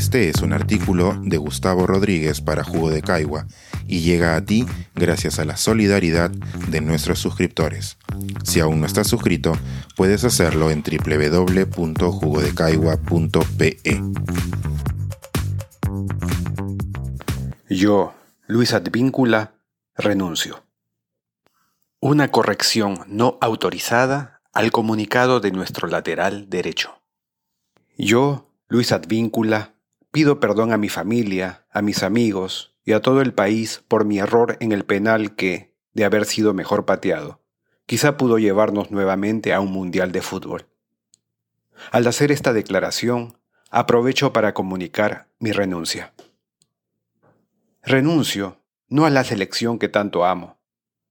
Este es un artículo de Gustavo Rodríguez para Jugo de Caigua y llega a ti gracias a la solidaridad de nuestros suscriptores. Si aún no estás suscrito, puedes hacerlo en www.jugodecaigua.pe. Yo, Luis Advíncula, renuncio. Una corrección no autorizada al comunicado de nuestro lateral derecho. Yo, Luis Advíncula, pido perdón a mi familia, a mis amigos y a todo el país por mi error en el penal que, de haber sido mejor pateado, quizá pudo llevarnos nuevamente a un mundial de fútbol. Al hacer esta declaración, aprovecho para comunicar mi renuncia. Renuncio no a la selección que tanto amo,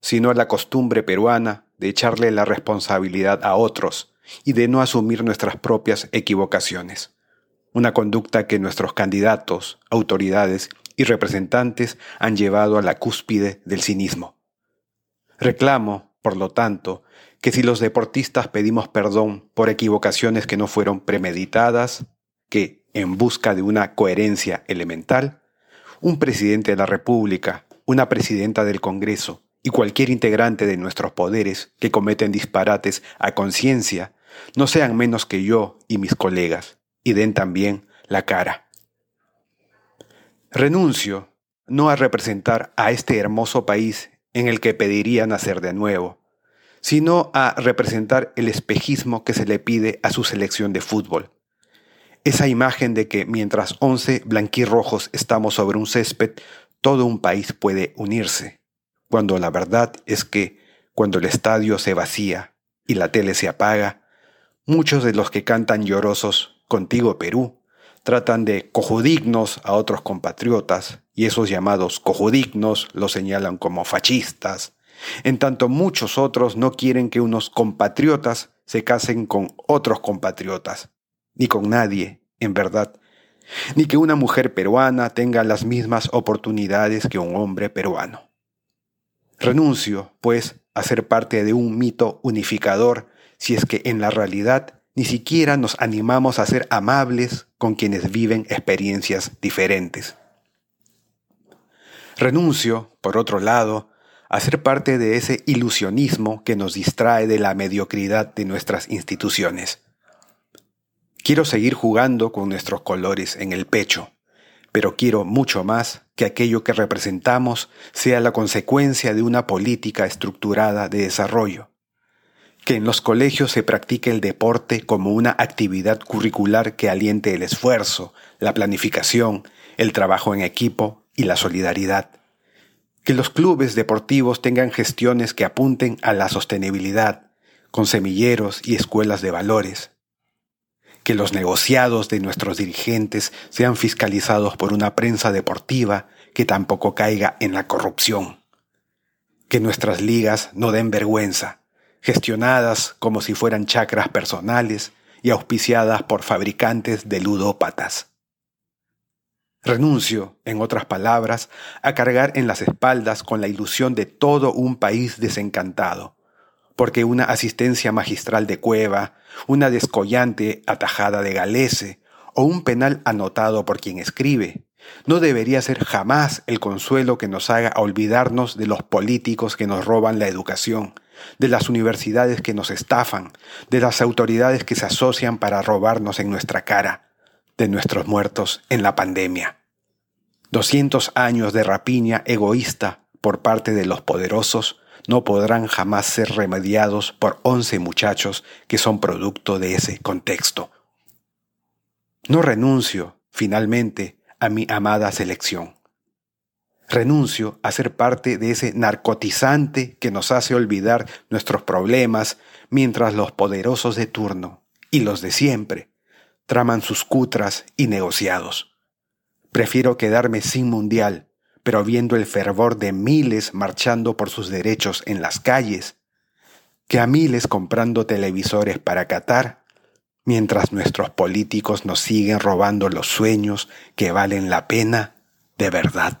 sino a la costumbre peruana de echarle la responsabilidad a otros y de no asumir nuestras propias equivocaciones una conducta que nuestros candidatos, autoridades y representantes han llevado a la cúspide del cinismo. Reclamo, por lo tanto, que si los deportistas pedimos perdón por equivocaciones que no fueron premeditadas, que, en busca de una coherencia elemental, un presidente de la República, una presidenta del Congreso y cualquier integrante de nuestros poderes que cometen disparates a conciencia no sean menos que yo y mis colegas, y den también la cara. Renuncio no a representar a este hermoso país en el que pediría nacer de nuevo, sino a representar el espejismo que se le pide a su selección de fútbol. Esa imagen de que mientras once blanquirrojos estamos sobre un césped, todo un país puede unirse, cuando la verdad es que cuando el estadio se vacía y la tele se apaga, muchos de los que cantan llorosos Contigo Perú, tratan de cojudignos a otros compatriotas y esos llamados cojudignos los señalan como fascistas, en tanto muchos otros no quieren que unos compatriotas se casen con otros compatriotas, ni con nadie, en verdad, ni que una mujer peruana tenga las mismas oportunidades que un hombre peruano. Renuncio, pues, a ser parte de un mito unificador si es que en la realidad ni siquiera nos animamos a ser amables con quienes viven experiencias diferentes. Renuncio, por otro lado, a ser parte de ese ilusionismo que nos distrae de la mediocridad de nuestras instituciones. Quiero seguir jugando con nuestros colores en el pecho, pero quiero mucho más que aquello que representamos sea la consecuencia de una política estructurada de desarrollo que en los colegios se practique el deporte como una actividad curricular que aliente el esfuerzo, la planificación, el trabajo en equipo y la solidaridad. Que los clubes deportivos tengan gestiones que apunten a la sostenibilidad, con semilleros y escuelas de valores. Que los negociados de nuestros dirigentes sean fiscalizados por una prensa deportiva que tampoco caiga en la corrupción. Que nuestras ligas no den vergüenza gestionadas como si fueran chacras personales y auspiciadas por fabricantes de ludópatas. Renuncio, en otras palabras, a cargar en las espaldas con la ilusión de todo un país desencantado, porque una asistencia magistral de cueva, una descollante atajada de galese o un penal anotado por quien escribe, no debería ser jamás el consuelo que nos haga olvidarnos de los políticos que nos roban la educación, de las universidades que nos estafan, de las autoridades que se asocian para robarnos en nuestra cara, de nuestros muertos en la pandemia. 200 años de rapiña egoísta por parte de los poderosos no podrán jamás ser remediados por 11 muchachos que son producto de ese contexto. No renuncio, finalmente, a mi amada selección renuncio a ser parte de ese narcotizante que nos hace olvidar nuestros problemas mientras los poderosos de turno y los de siempre traman sus cutras y negociados. Prefiero quedarme sin mundial, pero viendo el fervor de miles marchando por sus derechos en las calles, que a miles comprando televisores para Qatar, mientras nuestros políticos nos siguen robando los sueños que valen la pena de verdad.